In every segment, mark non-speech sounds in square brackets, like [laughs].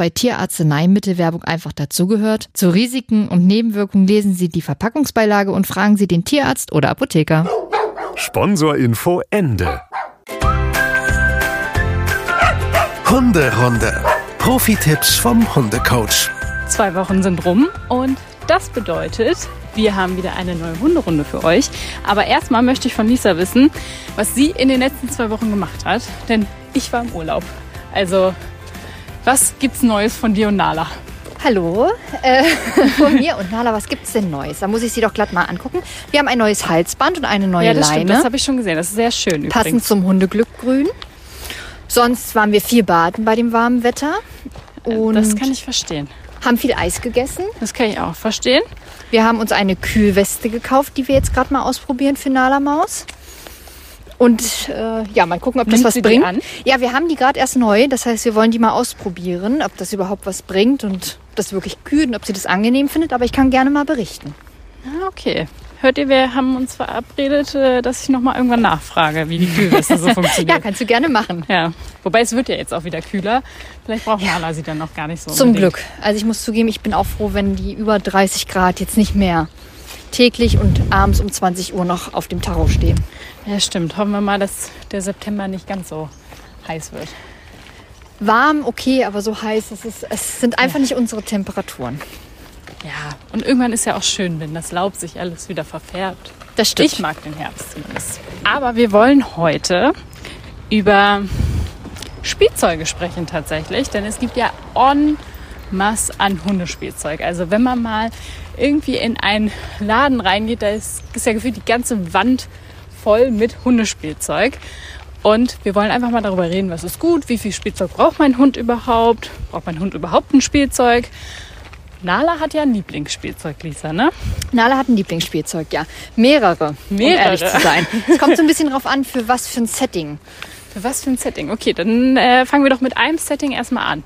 bei Tierarzneimittelwerbung einfach dazugehört, zu Risiken und Nebenwirkungen lesen Sie die Verpackungsbeilage und fragen Sie den Tierarzt oder Apotheker. Sponsorinfo Ende. Hunderunde. Profi-Tipps vom Hundecoach. Zwei Wochen sind rum und das bedeutet, wir haben wieder eine neue Hunderunde für euch. Aber erstmal möchte ich von Lisa wissen, was sie in den letzten zwei Wochen gemacht hat. Denn ich war im Urlaub. Also, was gibt's Neues von dir und Nala? Hallo, äh, [laughs] von mir und Nala, was gibt's denn Neues? Da muss ich sie doch glatt mal angucken. Wir haben ein neues Halsband und eine neue ja, das Leine. stimmt. Das habe ich schon gesehen. Das ist sehr schön passend übrigens. zum Hundeglückgrün. Sonst waren wir viel baden bei dem warmen Wetter und Das kann ich verstehen. haben viel Eis gegessen. Das kann ich auch verstehen. Wir haben uns eine Kühlweste gekauft, die wir jetzt gerade mal ausprobieren für Nala Maus. Und äh, ja, mal gucken, ob das Nimmt was bringt. Ja, wir haben die gerade erst neu. Das heißt, wir wollen die mal ausprobieren, ob das überhaupt was bringt und ob das wirklich kühlt und ob sie das angenehm findet. Aber ich kann gerne mal berichten. Ah, okay. Hört ihr, wir haben uns verabredet, äh, dass ich nochmal irgendwann nachfrage, wie die Kühlweste so [laughs] Ja, funktioniert. kannst du gerne machen. Ja, wobei es wird ja jetzt auch wieder kühler. Vielleicht braucht Nala sie dann noch gar nicht so Zum unbedingt. Glück. Also ich muss zugeben, ich bin auch froh, wenn die über 30 Grad jetzt nicht mehr täglich und abends um 20 Uhr noch auf dem Tacho stehen. Ja, stimmt. Hoffen wir mal, dass der September nicht ganz so heiß wird. Warm, okay, aber so heiß, es, ist, es sind einfach nicht unsere Temperaturen. Ja, und irgendwann ist ja auch schön, wenn das Laub sich alles wieder verfärbt. Das stimmt. Ich mag den Herbst zumindest. Aber wir wollen heute über Spielzeuge sprechen tatsächlich, denn es gibt ja en masse an Hundespielzeug. Also wenn man mal irgendwie in einen Laden reingeht, da ist, ist ja gefühlt die ganze Wand voll mit Hundespielzeug. Und wir wollen einfach mal darüber reden, was ist gut, wie viel Spielzeug braucht mein Hund überhaupt, braucht mein Hund überhaupt ein Spielzeug. Nala hat ja ein Lieblingsspielzeug, Lisa, ne? Nala hat ein Lieblingsspielzeug, ja. Mehrere, Mehrere. um ehrlich zu sein. Es kommt so ein bisschen drauf an, für was für ein Setting. Für was für ein Setting? Okay, dann äh, fangen wir doch mit einem Setting erstmal an.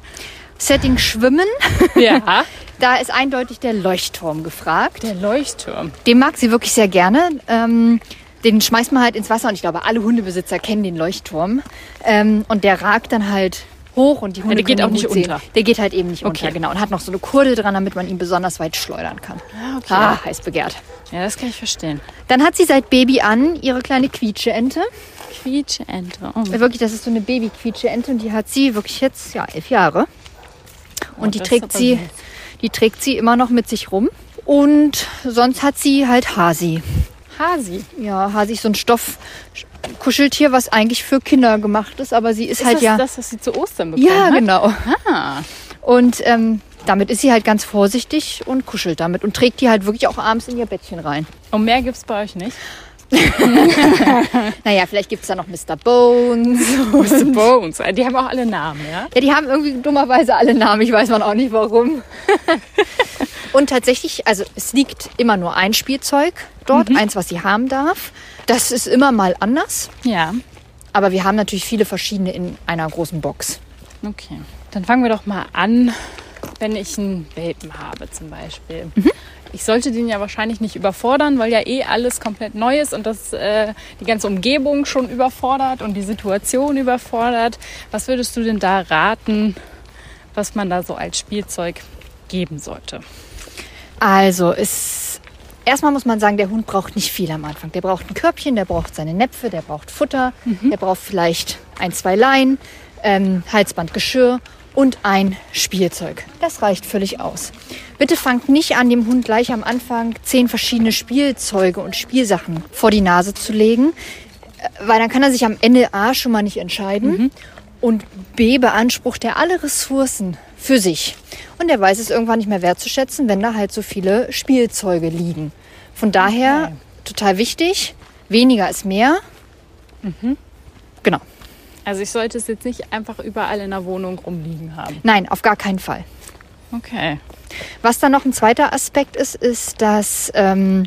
Setting Schwimmen, [laughs] Ja. [laughs] da ist eindeutig der Leuchtturm gefragt. Der Leuchtturm. Den mag sie wirklich sehr gerne. Ähm, den schmeißt man halt ins Wasser und ich glaube, alle Hundebesitzer kennen den Leuchtturm. Ähm, und der ragt dann halt hoch und die Hunde der geht auch nicht sehen. unter. Der geht halt eben nicht Okay. unter, genau. Und hat noch so eine Kurde dran, damit man ihn besonders weit schleudern kann. Ah, okay. Ah, heiß begehrt. Ja, das kann ich verstehen. Dann hat sie seit Baby an ihre kleine Quietscheente. Quietscheente. Oh. Wirklich, das ist so eine Baby-Quietscheente und die hat sie wirklich jetzt, ja, elf Jahre. Und die Oh, ist trägt sie, die trägt sie immer noch mit sich rum. Und sonst hat sie halt Hasi. Hasi. Ja, Hasi ist so ein Stoffkuscheltier, was eigentlich für Kinder gemacht ist, aber sie ist, Ist halt das ja. das, was sie zu Ostern bekommen ja, hat? genau. Ah, Und ähm, damit ist sie halt ganz vorsichtig und kuschelt damit und trägt die halt wirklich auch abends in ihr Bettchen rein. und mehr gibt's bei euch nicht? [laughs] Naja, vielleicht gibt es da noch Mr. Bones. [laughs] Mr. Bones. Die haben auch alle Namen, ja? Ja, die haben irgendwie dummerweise alle Namen. Ich weiß man auch nicht warum. [laughs] Und tatsächlich, also es liegt immer nur ein Spielzeug dort, eins, was sie haben darf. Das ist immer mal anders. Ja. Aber wir haben natürlich viele verschiedene in einer großen Box. Okay. Dann fangen wir doch mal an, wenn ich einen Welpen habe zum Beispiel. Ich sollte den ja wahrscheinlich nicht überfordern, weil ja eh alles komplett neu ist und das äh, die ganze Umgebung schon überfordert und die Situation überfordert. Was würdest du denn da raten, was man da so als Spielzeug geben sollte? Also es erstmal muss man sagen, der Hund braucht nicht viel am Anfang. Der braucht ein Körbchen, der braucht seine Näpfe, der braucht Futter, der braucht vielleicht ein, zwei Leinen, ähm, Halsband, Geschirr und ein Spielzeug. Das reicht völlig aus. Bitte fangt nicht an, dem Hund gleich am Anfang zehn verschiedene Spielzeuge und Spielsachen vor die Nase zu legen, äh, weil dann kann er sich am Ende A schon mal nicht entscheiden und B beansprucht er alle Ressourcen für sich. Und er weiß es irgendwann nicht mehr wertzuschätzen, wenn da halt so viele Spielzeuge liegen. Von daher total wichtig, weniger ist mehr. Genau. Also ich sollte es jetzt nicht einfach überall in der Wohnung rumliegen haben. Nein, auf gar keinen Fall. Okay. Was dann noch ein zweiter Aspekt ist, ist, dass ähm,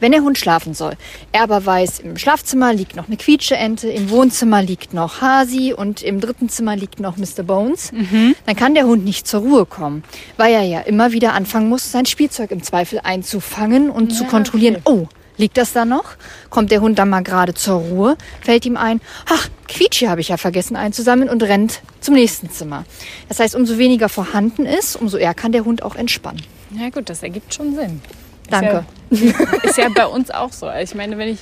wenn der Hund schlafen soll, er aber weiß, im Schlafzimmer liegt noch eine Quietscheente, im Wohnzimmer liegt noch Hasi und im dritten Zimmer liegt noch Mr. Bones, dann kann der Hund nicht zur Ruhe kommen, weil er ja immer wieder anfangen muss, sein Spielzeug im Zweifel einzufangen und zu Ja, kontrollieren, okay. oh, liegt das da noch? Kommt der Hund dann mal gerade zur Ruhe, fällt ihm ein, ach, Quietschi habe ich ja vergessen einzusammeln und rennt zum nächsten Zimmer. Das heißt, umso weniger vorhanden ist, umso eher kann der Hund auch entspannen. Ja gut, das ergibt schon Sinn. Ist Danke. Ja, ist ja bei uns auch so. Ich meine, wenn ich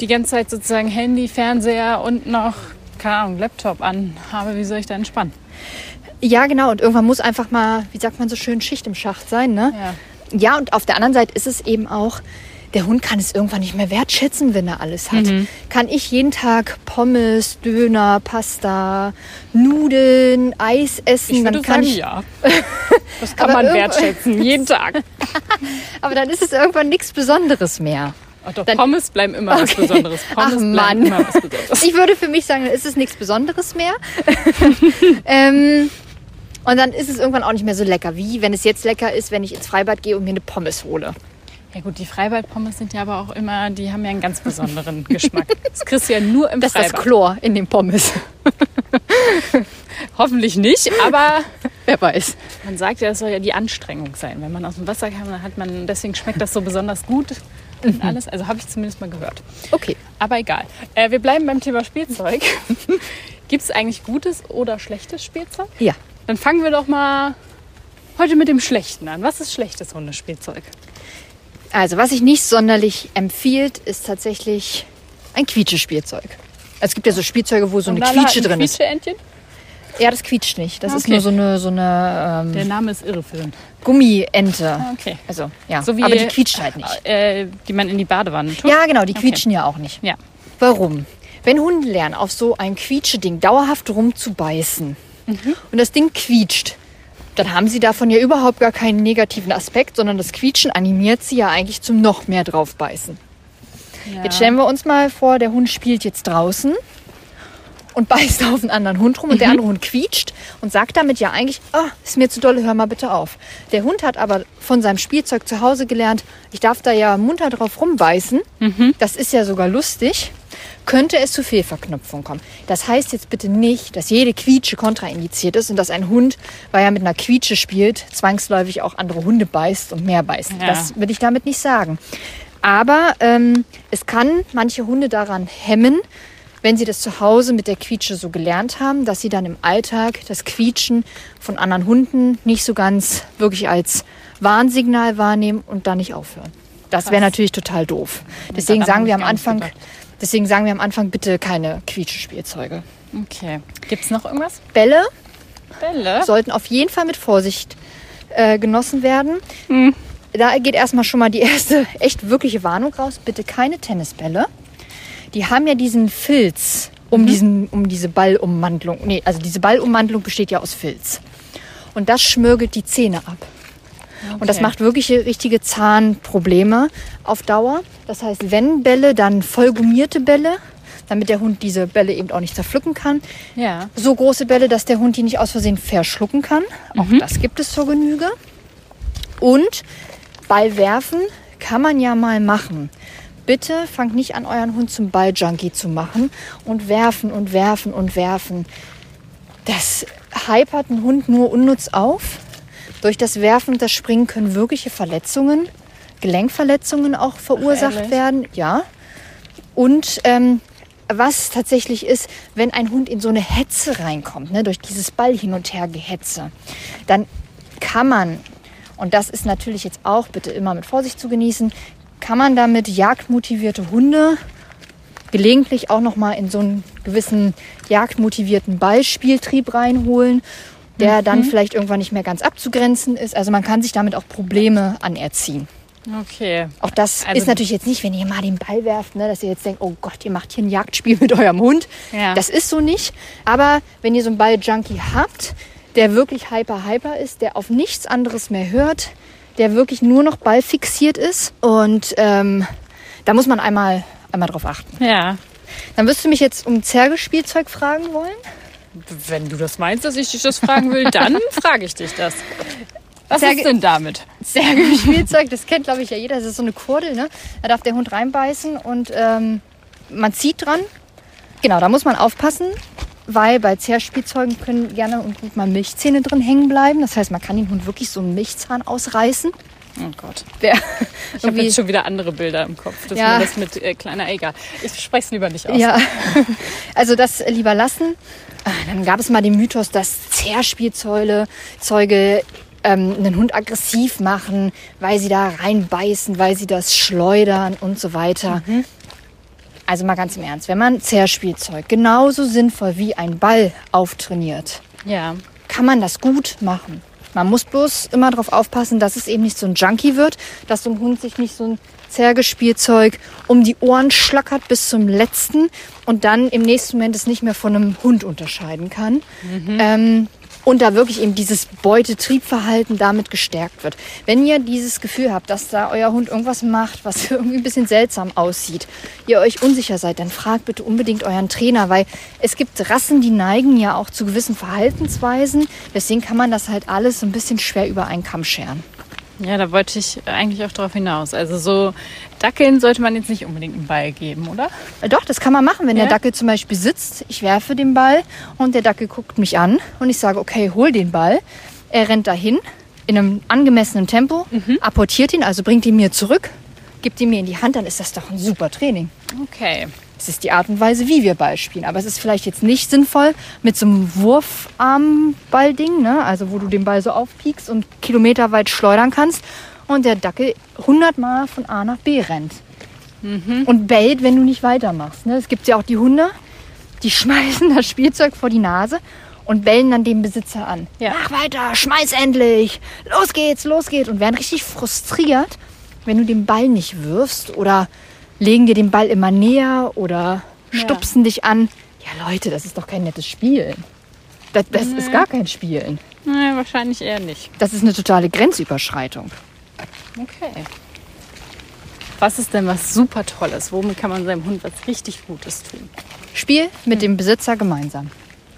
die ganze Zeit sozusagen Handy, Fernseher und noch, keine Ahnung, Laptop an habe, wie soll ich da entspannen? Ja, genau. Und irgendwann muss einfach mal, wie sagt man so schön, Schicht im Schacht sein. Ne? Ja. Ja, und auf der anderen Seite ist es eben auch, der Hund kann es irgendwann nicht mehr wertschätzen, wenn er alles hat. Kann ich jeden Tag Pommes, Döner, Pasta, Nudeln, Eis essen, Ich dann würde kann sagen, ich. ja. [laughs] Das kann man wertschätzen, jeden Tag. [laughs] Aber dann ist es irgendwann nichts Besonderes mehr. Ach doch, Dann- Pommes bleiben immer was Okay. Besonderes. Pommes Ach, bleiben Mann. immer was Besonderes. Ich würde für mich sagen, dann ist es nichts Besonderes mehr. [laughs] ähm, und dann ist es irgendwann auch nicht mehr so lecker, wie wenn es jetzt lecker ist, wenn ich ins Freibad gehe und mir eine Pommes hole. Ja gut, die Freibad-Pommes sind ja aber auch immer, die haben ja einen ganz besonderen [laughs] Geschmack. Das kriegst du ja nur im Das ist das Freibad. Chlor in den Pommes. [laughs] Hoffentlich nicht, aber [laughs] Wer weiß. man sagt ja, es soll ja die Anstrengung sein. Wenn man aus dem Wasser kam, dann hat man, deswegen schmeckt das so besonders gut und alles. Also habe ich zumindest mal gehört. Okay. Aber egal. Äh, wir bleiben beim Thema Spielzeug. Gibt es eigentlich gutes oder schlechtes Spielzeug? Ja. Dann fangen wir doch mal heute mit dem Schlechten an. Was ist schlechtes Hundespielzeug? Also, was sich nicht sonderlich empfiehlt, ist tatsächlich ein Quietschespielzeug. Also, es gibt ja so Spielzeuge, wo so eine Quietsche drin ist. Quietscheentchen? Ja, das quietscht nicht. Das ist Okay. nur so eine, so eine Der ähm, Name ist irreführend. Gummiente. Okay. Also, ja. So wie, Aber die quietscht halt nicht. Äh, die man in die Badewanne tut. Ja, genau, die quietschen ja auch nicht. Ja. Warum? Wenn Hunde lernen, auf so ein Quietscheding dauerhaft rumzubeißen und das Ding quietscht, dann haben sie davon ja überhaupt gar keinen negativen Aspekt, sondern das Quietschen animiert sie ja eigentlich zum noch mehr draufbeißen. Ja. Jetzt stellen wir uns mal vor, der Hund spielt jetzt draußen und beißt [laughs] auf einen anderen Hund rum und der andere Hund quietscht und sagt damit ja eigentlich, ah, ist mir zu dolle, hör mal bitte auf. Der Hund hat aber von seinem Spielzeug zu Hause gelernt, ich darf da ja munter drauf rumbeißen. Das ist ja sogar lustig. Könnte es zu Fehlverknüpfung kommen. Das heißt jetzt bitte nicht, dass jede Quietsche kontraindiziert ist und dass ein Hund, weil er mit einer Quietsche spielt, zwangsläufig auch andere Hunde beißt und mehr beißt. Ja. Das will ich damit nicht sagen. Aber ähm, es kann manche Hunde daran hemmen, wenn sie das zu Hause mit der Quietsche so gelernt haben, dass sie dann im Alltag das Quietschen von anderen Hunden nicht so ganz wirklich als Warnsignal wahrnehmen und dann nicht aufhören. Das wäre natürlich total doof. Deswegen sagen wir am Anfang, deswegen sagen wir am Anfang bitte keine Quietschespielzeuge. Okay. Gibt es noch irgendwas? Bälle Bälle? sollten auf jeden Fall mit Vorsicht äh, genossen werden. Hm. Da geht erstmal schon mal die erste echt wirkliche Warnung raus. Bitte keine Tennisbälle. Die haben ja diesen Filz Mhm. um, diesen, um diese Ballummantelung. Nee, also diese Ballummantelung besteht ja aus Filz. Und das schmirgelt die Zähne ab. Und das macht wirkliche richtige Zahnprobleme auf Dauer. Das heißt, wenn Bälle, dann voll gummierte Bälle, damit der Hund diese Bälle eben auch nicht zerpflücken kann Ja. so große Bälle, dass der Hund die nicht aus Versehen verschlucken kann. Auch das gibt es zur Genüge. Und Ball werfen kann man ja mal machen. Bitte fangt nicht an, euren Hund zum Balljunkie zu machen und werfen und werfen und werfen. Das hypert einen Hund nur unnütz auf. Durch das Werfen und das Springen können wirkliche Verletzungen, Gelenkverletzungen auch verursacht ehrlich? werden. Ja. Und ähm, was tatsächlich ist, wenn ein Hund in so eine Hetze reinkommt, ne, durch dieses Ball hin und her Gehetze, dann kann man, und das ist natürlich jetzt auch bitte immer mit Vorsicht zu genießen, kann man damit jagdmotivierte Hunde gelegentlich auch noch mal in so einen gewissen jagdmotivierten Ballspieltrieb reinholen, der dann vielleicht irgendwann nicht mehr ganz abzugrenzen ist. Also man kann sich damit auch Probleme anerziehen. Okay. Auch das Also- ist natürlich jetzt nicht, wenn ihr mal den Ball werft, ne, dass ihr jetzt denkt, oh Gott, ihr macht hier ein Jagdspiel mit eurem Hund. Ja. Das ist so nicht. Aber wenn ihr so einen Ball-Junkie habt, der wirklich hyper, hyper ist, der auf nichts anderes mehr hört, der wirklich nur noch Ball fixiert ist und ähm, da muss man einmal, einmal drauf achten. Ja. Dann wirst du mich jetzt um Zergespielzeug fragen wollen? Wenn du das meinst, dass ich dich das fragen will, dann [laughs] frage ich dich das. Was Sehr ist denn damit? Zergespielzeug, das kennt glaube ich ja jeder. Das ist so eine Kurdel, ne? Da darf der Hund reinbeißen und ähm, man zieht dran. Genau, da muss man aufpassen, weil bei Zerspielzeugen können gerne und gut mal Milchzähne drin hängen bleiben. Das heißt, man kann den Hund wirklich so einen Milchzahn ausreißen. Oh Gott. Der [laughs] Ich habe jetzt schon wieder andere Bilder im Kopf. Das Ja. das mit äh, kleiner Eger. Ich spreche es lieber nicht aus. Ja, [laughs] also das lieber lassen. Ah, Dann gab es mal den Mythos, dass Zerspielzeuge Zeuge, ähm, einen Hund aggressiv machen, weil sie da reinbeißen, weil sie das schleudern und so weiter. Also mal ganz im Ernst, wenn man Zerspielzeug genauso sinnvoll wie ein Ball auftrainiert, Ja. kann man das gut machen. Man muss bloß immer darauf aufpassen, dass es eben nicht so ein Junkie wird, dass so ein Hund sich nicht so ein Zergespielzeug um die Ohren schlackert bis zum letzten und dann im nächsten Moment es nicht mehr von einem Hund unterscheiden kann. Ähm, und da wirklich eben dieses Beutetriebverhalten damit gestärkt wird. Wenn ihr dieses Gefühl habt, dass da euer Hund irgendwas macht, was [laughs] irgendwie ein bisschen seltsam aussieht, ihr euch unsicher seid, dann fragt bitte unbedingt euren Trainer, weil es gibt Rassen, die neigen ja auch zu gewissen Verhaltensweisen. Deswegen kann man das halt alles so ein bisschen schwer über einen Kamm scheren. Ja, da wollte ich eigentlich auch darauf hinaus. Also so Dackeln sollte man jetzt nicht unbedingt einen Ball geben, oder? Äh, Doch, das kann man machen, wenn Ja? der Dackel zum Beispiel sitzt. Ich werfe den Ball und der Dackel guckt mich an und ich sage, okay, hol den Ball. Er rennt dahin in einem angemessenen Tempo, apportiert ihn, also bringt ihn mir zurück, gibt ihn mir in die Hand, dann ist das doch ein super Training. Okay. Es ist die Art und Weise, wie wir Ball spielen. Aber es ist vielleicht jetzt nicht sinnvoll mit so einem Wurfarmball-Ding, ne? also wo du den Ball so aufpiekst und kilometerweit schleudern kannst und der Dackel 100 Mal von A nach B rennt. Und bellt, wenn du nicht weitermachst. Ne? Es gibt ja auch die Hunde, die [laughs] schmeißen das Spielzeug vor die Nase und bellen dann den Besitzer an. Ja. Mach weiter, schmeiß endlich, los geht's, los geht's. Und werden richtig frustriert, wenn du den Ball nicht wirfst oder legen dir den Ball immer näher oder Ja. stupsen dich an. Ja, Leute, das ist doch kein nettes Spielen. Das, das ist gar kein Spielen. Nein, wahrscheinlich eher nicht. Das ist eine totale Grenzüberschreitung. Okay. Was ist denn was super Tolles? Womit kann man seinem Hund was richtig Gutes tun? Spiel mit dem Besitzer gemeinsam.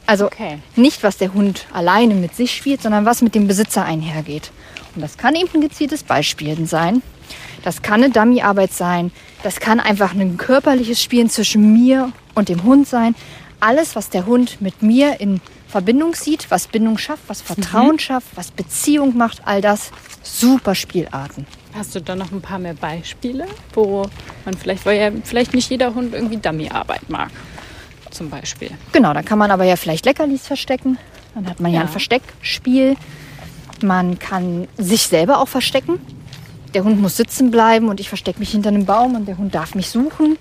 Also Okay. nicht, was der Hund alleine mit sich spielt, sondern was mit dem Besitzer einhergeht. Und das kann eben ein gezieltes Beispielen sein. Das kann eine Dummyarbeit sein. Das kann einfach ein körperliches Spielen zwischen mir und dem Hund sein. Alles, was der Hund mit mir in Verbindung sieht, was Bindung schafft, was Vertrauen schafft, was Beziehung macht, all das super Spielarten. Hast du da noch ein paar mehr Beispiele, wo man vielleicht, weil ja vielleicht nicht jeder Hund irgendwie Dummyarbeit mag, zum Beispiel. Genau, dann kann man aber ja vielleicht Leckerlis verstecken. Dann hat man ja, Ja. ein Versteckspiel. Man kann sich selber auch verstecken. Der Hund muss sitzen bleiben und ich verstecke mich hinter einem Baum und der Hund darf mich suchen.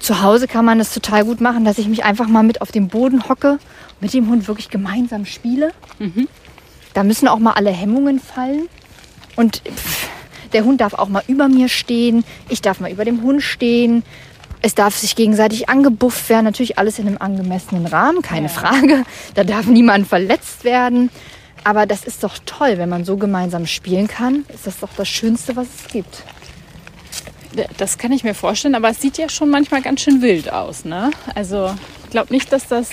Zu Hause kann man das total gut machen, dass ich mich einfach mal mit auf den Boden hocke, mit dem Hund wirklich gemeinsam spiele. Da müssen auch mal alle Hemmungen fallen. Und pff, der Hund darf auch mal über mir stehen. Ich darf mal über dem Hund stehen. Es darf sich gegenseitig angebufft werden. Natürlich alles in einem angemessenen Rahmen, keine Ja. Frage. Da darf niemand verletzt werden. Aber das ist doch toll, wenn man so gemeinsam spielen kann. Ist das doch das Schönste, was es gibt. Das kann ich mir vorstellen, aber es sieht ja schon manchmal ganz schön wild aus. Ne? Also ich glaube nicht, dass das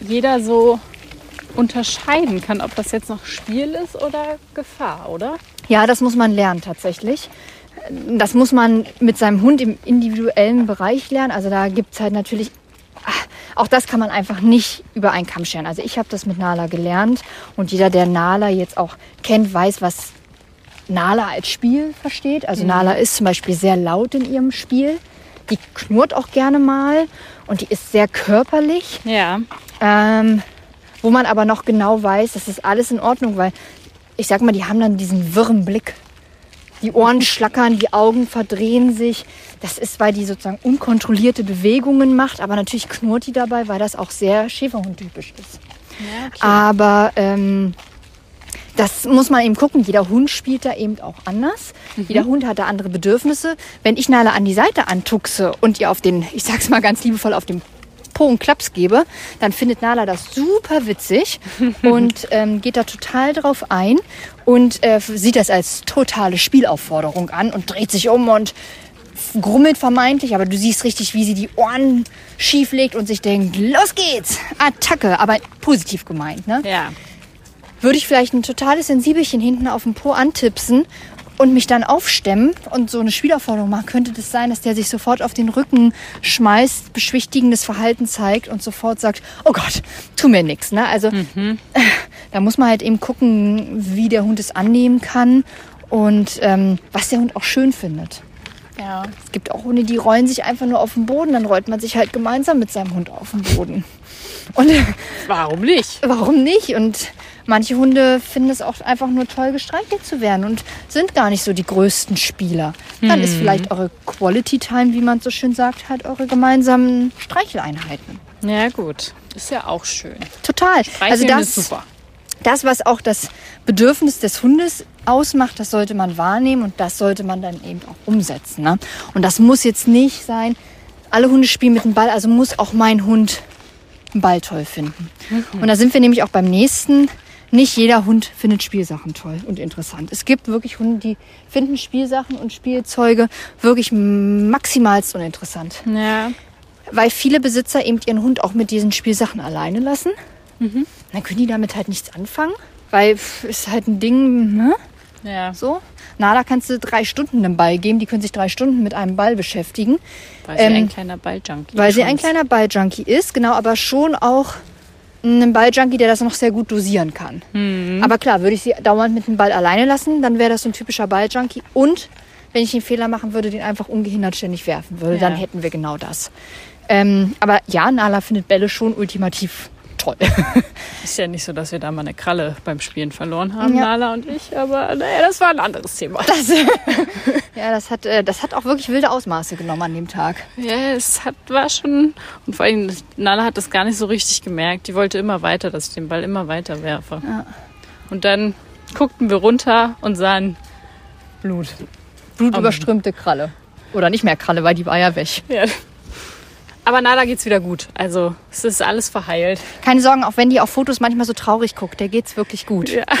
jeder so unterscheiden kann, ob das jetzt noch Spiel ist oder Gefahr, oder? Ja, das muss man lernen tatsächlich. Das muss man mit seinem Hund im individuellen Bereich lernen. Also da gibt es halt natürlich, ach, auch das kann man einfach nicht über einen Kamm scheren. Also ich habe das mit Nala gelernt und jeder, der Nala jetzt auch kennt, weiß, was Nala als Spiel versteht. Also Nala ist zum Beispiel sehr laut in ihrem Spiel. Die knurrt auch gerne mal und die ist sehr körperlich. Ja. Ähm, wo man aber noch genau weiß, das ist alles in Ordnung, weil ich sag mal, die haben dann diesen wirren Blick. Die Ohren [laughs] schlackern, die Augen verdrehen sich. Das ist, weil die sozusagen unkontrollierte Bewegungen macht, aber natürlich knurrt die dabei, weil das auch sehr Schäferhund-typisch ist. Aber ähm, das muss man eben gucken. Jeder Hund spielt da eben auch anders. Jeder Hund hat da andere Bedürfnisse. Wenn ich Nala an die Seite antuxe und ihr auf den, ich sag's mal ganz liebevoll, auf dem Po einen Klaps gebe, dann findet Nala das super witzig [laughs] und ähm, geht da total drauf ein und äh, sieht das als totale Spielaufforderung an und dreht sich um und grummelt vermeintlich, aber du siehst richtig, wie sie die Ohren schief legt und sich denkt, los geht's, Attacke, aber positiv gemeint. Ne? Ja. würde ich vielleicht ein totales Sensibelchen hinten auf dem Po antipsen und mich dann aufstemmen und so eine Spielaufforderung machen, könnte das sein, dass der sich sofort auf den Rücken schmeißt, beschwichtigendes Verhalten zeigt und sofort sagt, oh Gott, tu mir nichts. Ne? Also äh, [laughs] da muss man halt eben gucken, wie der Hund es annehmen kann und ähm, was der Hund auch schön findet. Ja. Es gibt auch Hunde, die rollen sich einfach nur auf den Boden, dann rollt man sich halt gemeinsam mit seinem Hund auf den Boden. Und Warum nicht? warum nicht? Und manche Hunde finden es auch einfach nur toll, gestreichelt zu werden und sind gar nicht so die größten Spieler. Dann ist vielleicht eure Quality Time, wie man so schön sagt, halt eure gemeinsamen Streicheleinheiten. Ja, gut. Ist ja auch schön. Total. Also Streicheln das, ist super. das, was auch das Bedürfnis des Hundes ausmacht, das sollte man wahrnehmen und das sollte man dann eben auch umsetzen. Ne? Und das muss jetzt nicht sein, alle Hunde spielen mit dem Ball, also muss auch mein Hund einen Ball toll finden. Und da sind wir nämlich auch beim nächsten. Nicht jeder Hund findet Spielsachen toll und interessant. Es gibt wirklich Hunde, die finden Spielsachen und Spielzeuge wirklich maximalst uninteressant. Ja. Weil viele Besitzer eben ihren Hund auch mit diesen Spielsachen alleine lassen. Dann können die damit halt nichts anfangen. Weil pff, ist halt ein Ding, ne? Ja. So. Na, da kannst du drei Stunden einen Ball geben. Die können sich drei Stunden mit einem Ball beschäftigen. Weil sie Ähm, ein kleiner Balljunkie Weil sie ein ist. kleiner Balljunkie ist, genau, aber schon auch ein Balljunkie, der das noch sehr gut dosieren kann. Aber klar, würde ich sie dauernd mit dem Ball alleine lassen, dann wäre das so ein typischer Balljunkie. Und wenn ich den Fehler machen würde, den einfach ungehindert ständig werfen würde, Ja. dann hätten wir genau das. Ähm, aber ja, Nala findet Bälle schon ultimativ toll. [laughs] Ist ja nicht so, dass wir da mal eine Kralle beim Spielen verloren haben, Ja. Nala und ich, aber naja, das war ein anderes Thema. [laughs] [laughs] ja, das hat, äh, das hat auch wirklich wilde Ausmaße genommen an dem Tag. Ja, es hat, war schon. Und vor allem, Nala hat das gar nicht so richtig gemerkt. Die wollte immer weiter, dass ich den Ball immer weiter werfe. Und dann guckten wir runter und sahen Blut. Blutüberströmte Kralle. Oder nicht mehr Kralle, weil die war ja weg. Ja. Aber Nala geht's wieder gut. Also es ist alles verheilt. Keine Sorgen, auch wenn die auf Fotos manchmal so traurig guckt, der geht's wirklich gut. Ja. [laughs]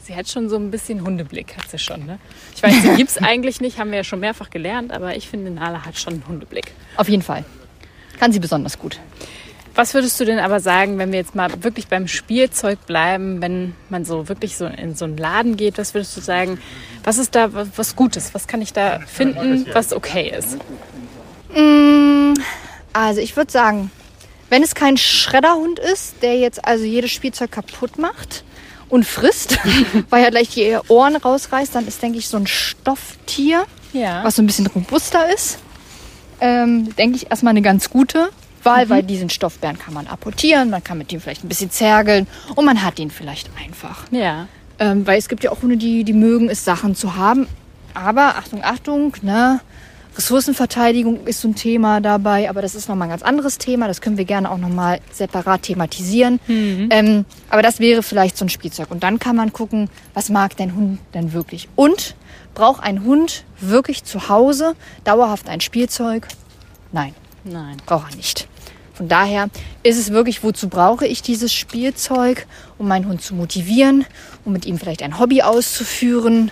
Sie hat schon so ein bisschen Hundeblick, hat sie schon. Ne? Ich weiß, sie [laughs] gibt's eigentlich nicht, haben wir ja schon mehrfach gelernt, aber ich finde, Nala hat schon einen Hundeblick. Auf jeden Fall. Kann sie besonders gut. Was würdest du denn aber sagen, wenn wir jetzt mal wirklich beim Spielzeug bleiben, wenn man so wirklich so in so einen Laden geht, was würdest du sagen, was ist da was Gutes? Was kann ich da finden, was okay ist? Also ich würde sagen, wenn es kein Schredderhund ist, der jetzt also jedes Spielzeug kaputt macht und frisst, [laughs] weil er gleich die Ohren rausreißt, dann ist, denke ich, so ein Stofftier, Ja. was so ein bisschen robuster ist, ähm, denke ich, erstmal eine ganz gute Wahl, weil diesen Stoffbären kann man apportieren, man kann mit dem vielleicht ein bisschen zergeln und man hat ihn vielleicht einfach. Ja. Ähm, weil es gibt ja auch Hunde, die, die mögen es, Sachen zu haben. Aber Achtung, Achtung, ne? Ressourcenverteidigung ist so ein Thema dabei, aber das ist nochmal ein ganz anderes Thema. Das können wir gerne auch nochmal separat thematisieren. Ähm, aber das wäre vielleicht so ein Spielzeug. Und dann kann man gucken, was mag dein Hund denn wirklich? Und braucht ein Hund wirklich zu Hause dauerhaft ein Spielzeug? Nein Nein. braucht er nicht. Von daher ist es wirklich, wozu brauche ich dieses Spielzeug, um meinen Hund zu motivieren, um mit ihm vielleicht ein Hobby auszuführen,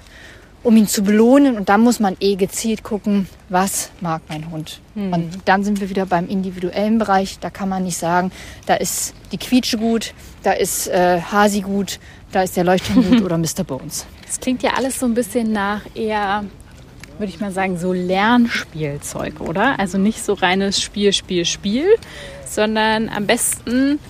um ihn zu belohnen. Und dann muss man eh gezielt gucken, was mag mein Hund. Und dann sind wir wieder beim individuellen Bereich. Da kann man nicht sagen, da ist die Quietsche gut, da ist äh, Hasi gut, da ist der Leuchtturm gut [laughs] oder Mr. Bones. Das klingt ja alles so ein bisschen nach eher, würde ich mal sagen, so Lernspielzeug, oder? Also nicht so reines Spiel, Spiel, Spiel, sondern am besten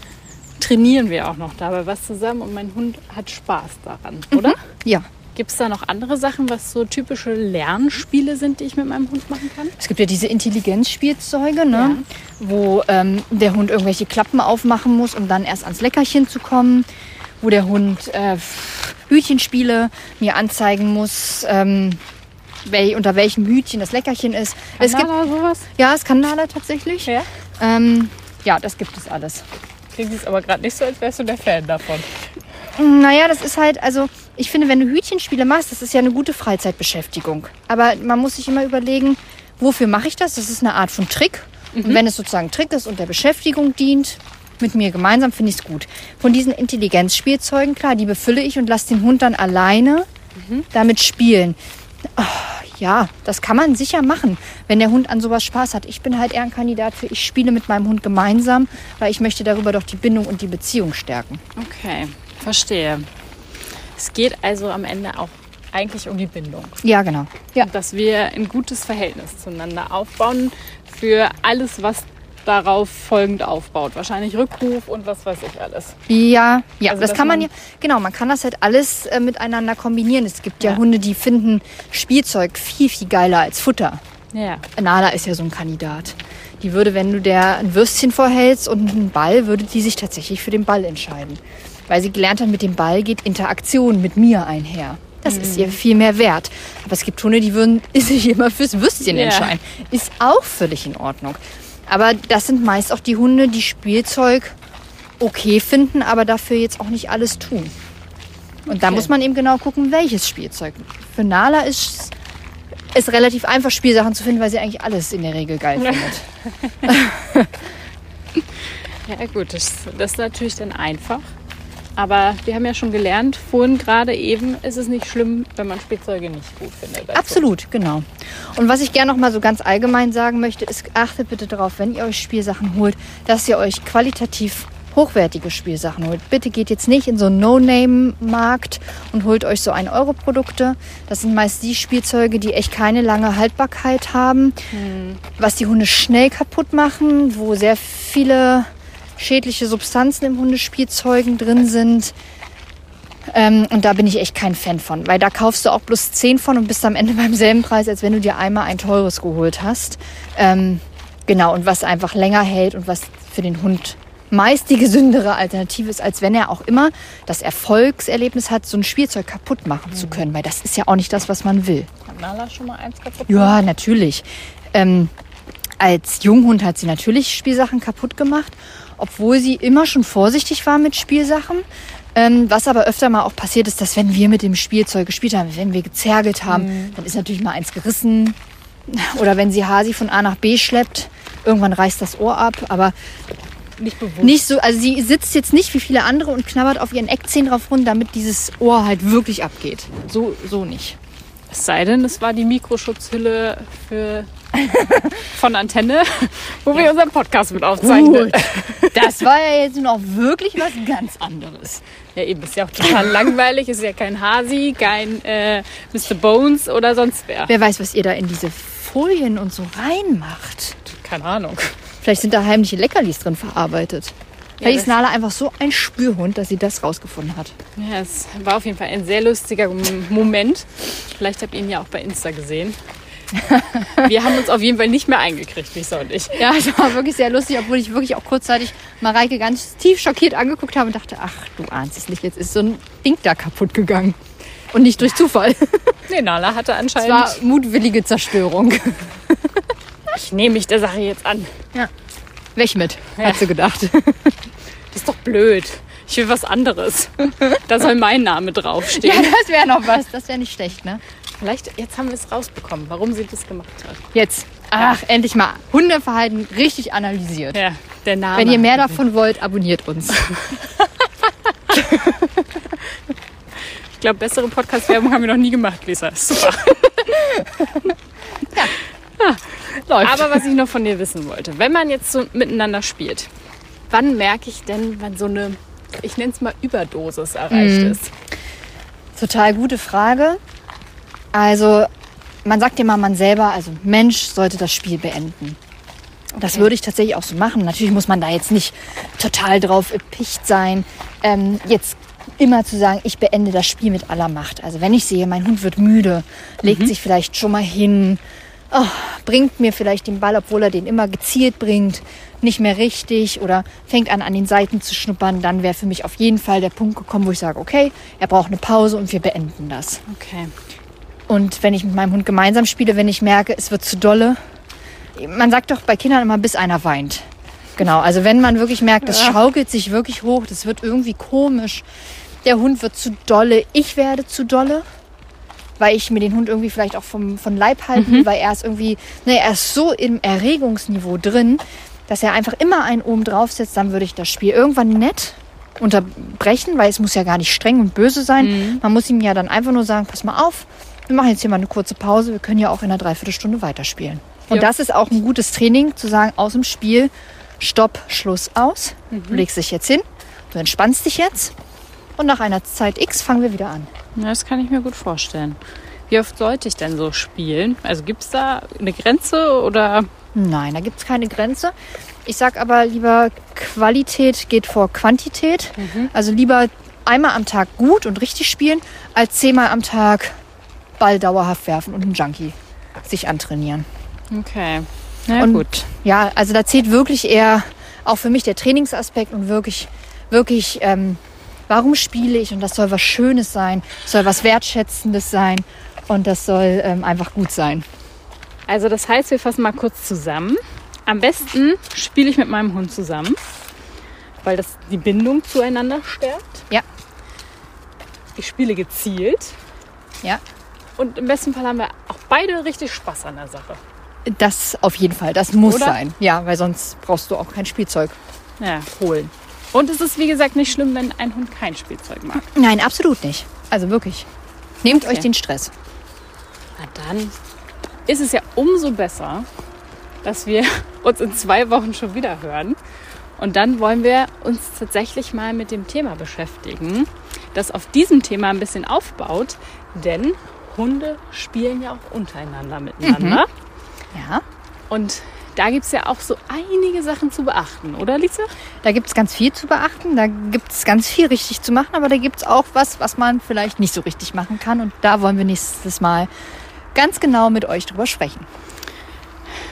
trainieren wir auch noch dabei was zusammen und mein Hund hat Spaß daran, oder? Ja, Gibt es da noch andere Sachen, was so typische Lernspiele sind, die ich mit meinem Hund machen kann? Es gibt ja diese Intelligenzspielzeuge, ne? wo ähm, der Hund irgendwelche Klappen aufmachen muss, um dann erst ans Leckerchen zu kommen. wo der Hund äh, Hütchenspiele mir anzeigen muss, ähm, wel, unter welchem Hütchen das Leckerchen ist. es gibt, Kanada, sowas? ja, es kann Nala tatsächlich. Ja. Ähm, ja, das gibt es alles. Klingt jetzt aber gerade nicht so, als wärst du der Fan davon. Naja, das ist halt, also ich finde, wenn du Hütchenspiele machst, das ist ja eine gute Freizeitbeschäftigung. Aber man muss sich immer überlegen, wofür mache ich das? Das ist eine Art von Trick. Und wenn es sozusagen Trick ist und der Beschäftigung dient, mit mir gemeinsam, finde ich es gut. Von diesen Intelligenzspielzeugen, klar, die befülle ich und lasse den Hund dann alleine damit spielen. Oh, ja, das kann man sicher machen, wenn der Hund an sowas Spaß hat. Ich bin halt eher ein Kandidat für, ich spiele mit meinem Hund gemeinsam, weil ich möchte darüber doch die Bindung und die Beziehung stärken. Okay, verstehe. Es geht also am Ende auch eigentlich um die Bindung. Ja, genau. Ja. Dass wir ein gutes Verhältnis zueinander aufbauen für alles, was darauf folgend aufbaut. Wahrscheinlich Rückruf und was weiß ich alles. Ja, ja, Also, das dass kann man man- ja, genau, man kann das halt alles äh, miteinander kombinieren. Es gibt ja, Ja. Hunde, die finden Spielzeug viel, viel geiler als Futter. Ja. Nala ist ja so ein Kandidat. Die würde, wenn du der ein Würstchen vorhältst und einen Ball, würde die sich tatsächlich für den Ball entscheiden. Weil sie gelernt hat, mit dem Ball geht Interaktion mit mir einher. Das ist ihr viel mehr wert. Aber es gibt Hunde, die würden [laughs] sich immer fürs Würstchen Ja. entscheiden. Ist auch völlig in Ordnung. Aber das sind meist auch die Hunde, die Spielzeug okay finden, aber dafür jetzt auch nicht alles tun. Und da Okay. muss man eben genau gucken, welches Spielzeug. Für Nala ist es relativ einfach, Spielsachen zu finden, weil sie eigentlich alles in der Regel geil [laughs] findet. Ja gut, das, das ist natürlich dann einfach. Aber wir haben ja schon gelernt, vorhin gerade eben, ist es nicht schlimm, wenn man Spielzeuge nicht gut findet. Also, Absolut, genau. Und was ich gerne noch mal so ganz allgemein sagen möchte, ist, achtet bitte darauf, wenn ihr euch Spielsachen holt, dass ihr euch qualitativ hochwertige Spielsachen holt. Bitte geht jetzt nicht in so einen No-Name-Markt und holt euch so 1-Euro-Produkte. Das sind meist die Spielzeuge, die echt keine lange Haltbarkeit haben, was die Hunde schnell kaputt machen, wo sehr viele schädliche Substanzen im Hundespielzeugen drin sind. Ähm, und da bin ich echt kein Fan von, weil da kaufst du auch bloß 10 von und bist am Ende [laughs] beim selben Preis, als wenn du dir einmal ein teures geholt hast. Ähm, genau, und was einfach länger hält und was für den Hund meist die gesündere Alternative ist, als wenn er auch immer das Erfolgserlebnis hat, so ein Spielzeug kaputt machen zu können, weil das ist ja auch nicht das, was man will. Hat Nala schon mal eins kaputt Ja, natürlich. Ähm, als Junghund hat sie natürlich Spielsachen kaputt gemacht, obwohl sie immer schon vorsichtig war mit Spielsachen. Ähm, was aber öfter mal auch passiert ist, dass wenn wir mit dem Spielzeug gespielt haben, wenn wir gezergelt haben, dann ist natürlich mal eins gerissen. [laughs] Oder wenn sie Hasi von A nach B schleppt, irgendwann reißt das Ohr ab. Aber Nicht bewusst. nicht so, also sie sitzt jetzt nicht wie viele andere und knabbert auf ihren Eckzähnen drauf rum, damit dieses Ohr halt wirklich abgeht. So, so nicht. Es sei denn, es war die Mikroschutzhülle für, [laughs] von Antenne, wo wir unseren Podcast mit aufzeichnen. [laughs] Das war ja jetzt nun auch wirklich was ganz anderes. Ja, eben, ist ja auch total langweilig. Ist ja kein Hasi, kein äh, Mr. Bones oder sonst wer. Wer weiß, was ihr da in diese Folien und so reinmacht. Keine Ahnung. Vielleicht sind da heimliche Leckerlis drin verarbeitet. Vielleicht das- ist Nala einfach so ein Spürhund, dass sie das rausgefunden hat. Ja, es war auf jeden Fall ein sehr lustiger Moment. Vielleicht habt ihr ihn ja auch bei Insta gesehen. [laughs] Wir haben uns auf jeden Fall nicht mehr eingekriegt, Lisa und ich. Ja, es war wirklich sehr lustig, obwohl ich wirklich auch kurzzeitig Mareike ganz tief schockiert angeguckt habe und dachte, ach, du ahnst es nicht, jetzt ist so ein Ding da kaputt gegangen. Und nicht durch Zufall. [laughs] Nee, Nala hatte Es anscheinend. war mutwillige Zerstörung. [laughs] ich nehme mich der Sache jetzt an. Weg mit, hat sie gedacht. Das ist doch blöd. Ich will was anderes. Da soll mein Name Ja, draufstehen. das wäre noch was. Das wäre nicht schlecht, ne? Vielleicht, jetzt haben wir es rausbekommen, warum sie das gemacht hat. Jetzt. Ach, endlich mal Hundeverhalten richtig analysiert. Ja, der Name. Wenn ihr mehr davon wollt, abonniert uns. [laughs] Ich glaube, bessere Podcast-Werbung haben wir noch nie gemacht, Lisa. Super. Läuft. Aber was ich noch von dir wissen wollte, wenn man jetzt so miteinander spielt, wann merke ich denn, wann so eine, ich nenne es mal Überdosis erreicht Mhm. ist? Total gute Frage. Also, man sagt immer, man selber, also Mensch, sollte das Spiel beenden. Das würde ich tatsächlich auch so machen. Natürlich muss man da jetzt nicht total drauf erpicht sein, ähm, jetzt immer zu sagen, ich beende das Spiel mit aller Macht. Also wenn ich sehe, mein Hund wird müde, legt sich vielleicht schon mal hin, oh, bringt mir vielleicht den Ball, obwohl er den immer gezielt bringt, nicht mehr richtig oder fängt an, an den Seiten zu schnuppern, dann wäre für mich auf jeden Fall der Punkt gekommen, wo ich sage, okay, er braucht eine Pause und wir beenden das. Okay. Und wenn ich mit meinem Hund gemeinsam spiele, wenn ich merke, es wird zu dolle, man sagt doch bei Kindern immer, bis einer weint. Genau, also wenn man wirklich merkt, das schaukelt sich wirklich hoch, das wird irgendwie komisch, der Hund wird zu dolle, ich werde zu dolle, weil ich mir den Hund irgendwie vielleicht auch vom, von Leib halten will, weil er ist irgendwie, ne, er ist so im Erregungsniveau drin, dass er einfach immer einen oben draufsetzt, dann würde ich das Spiel irgendwann nett unterbrechen, weil es muss ja gar nicht streng und böse sein. Man muss ihm ja dann einfach nur sagen, pass mal auf, wir machen jetzt hier mal eine kurze Pause, wir können ja auch in einer Dreiviertelstunde weiterspielen. Und Ja. das ist auch ein gutes Training, zu sagen, aus dem Spiel, Stopp, Schluss, aus. Du legst dich jetzt hin, du entspannst dich jetzt und nach einer Zeit X fangen wir wieder an. Ja, das kann ich mir gut vorstellen. Wie oft sollte ich denn so spielen? Also gibt es da eine Grenze oder Nein, da gibt es keine Grenze. Ich sag aber lieber, Qualität geht vor Quantität. Also lieber einmal am Tag gut und richtig spielen, als zehnmal am Tag Ball dauerhaft werfen und einen Junkie sich antrainieren. Okay. Na Und- gut. Ja, also da zählt wirklich eher auch für mich der Trainingsaspekt und wirklich, wirklich, ähm, warum spiele ich? Und das soll was Schönes sein, soll was Wertschätzendes sein und das soll ähm, einfach gut sein. Also das heißt, wir fassen mal kurz zusammen. Am besten spiele ich mit meinem Hund zusammen, weil das die Bindung zueinander stärkt. Ja. Ich spiele gezielt Ja. Und im besten Fall haben wir auch beide richtig Spaß an der Sache. Das auf jeden Fall, das muss Oder? sein. Ja, weil sonst brauchst du auch kein Spielzeug. Ja, holen. Und es ist wie gesagt nicht schlimm, wenn ein Hund kein Spielzeug mag. Nein, absolut nicht. Also wirklich. Nehmt Okay. euch den Stress. Na dann ist es ja umso besser, dass wir [laughs] uns in zwei Wochen schon wieder hören. Und dann wollen wir uns tatsächlich mal mit dem Thema beschäftigen, das auf diesem Thema ein bisschen aufbaut. Denn Hunde spielen ja auch untereinander miteinander. Ja. Und da gibt es ja auch so einige Sachen zu beachten, oder Lisa? Da gibt es ganz viel zu beachten. Da gibt es ganz viel richtig zu machen, aber da gibt es auch was, was man vielleicht nicht so richtig machen kann. Und da wollen wir nächstes Mal ganz genau mit euch drüber sprechen.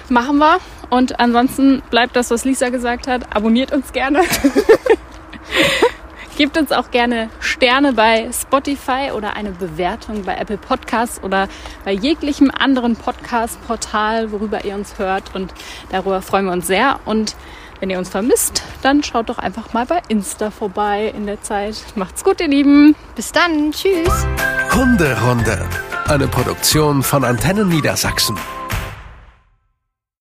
Machen wir. Und ansonsten bleibt das, was Lisa gesagt hat. Abonniert uns gerne. [laughs] Gebt uns auch gerne Sterne bei Spotify oder eine Bewertung bei Apple Podcasts oder bei jeglichem anderen Podcast-Portal, worüber ihr uns hört. Und darüber freuen wir uns sehr. Und wenn ihr uns vermisst, dann schaut doch einfach mal bei Insta vorbei in der Zeit. Macht's gut, ihr Lieben. Bis dann. Tschüss. Hunderunde. Eine Produktion von Antennen Niedersachsen.